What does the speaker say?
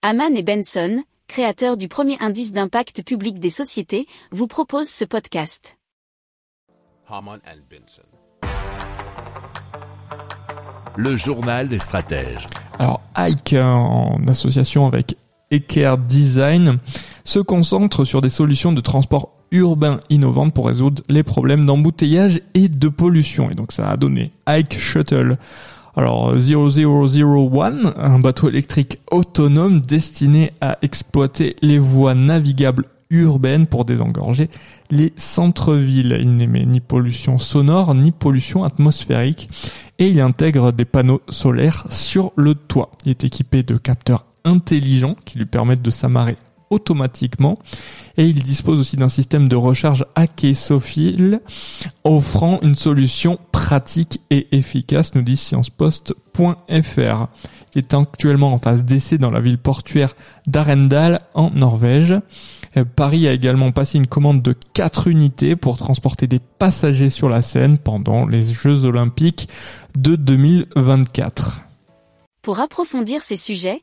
Haman et Benson, créateurs du premier indice d'impact public des sociétés, vous proposent ce podcast. Haman and Benson. Le journal des stratèges. Alors Ike, en association avec Eker Design, se concentre sur des solutions de transport urbain innovantes pour résoudre les problèmes d'embouteillage et de pollution. Et donc ça a donné Ike Shuttle. Alors 0001, un bateau électrique autonome destiné à exploiter les voies navigables urbaines pour désengorger les centres-villes. Il n'émet ni pollution sonore ni pollution atmosphérique et il intègre des panneaux solaires sur le toit. Il est équipé de capteurs intelligents qui lui permettent de s'amarrer automatiquement et il dispose aussi d'un système de recharge Sophile offrant une solution pratique et efficace, nous dit sciencepost.fr. Il est actuellement en phase d'essai dans la ville portuaire d'Arendal en Norvège. Euh, Paris a également passé une commande de 4 unités pour transporter des passagers sur la Seine pendant les Jeux Olympiques de 2024. Pour approfondir ces sujets,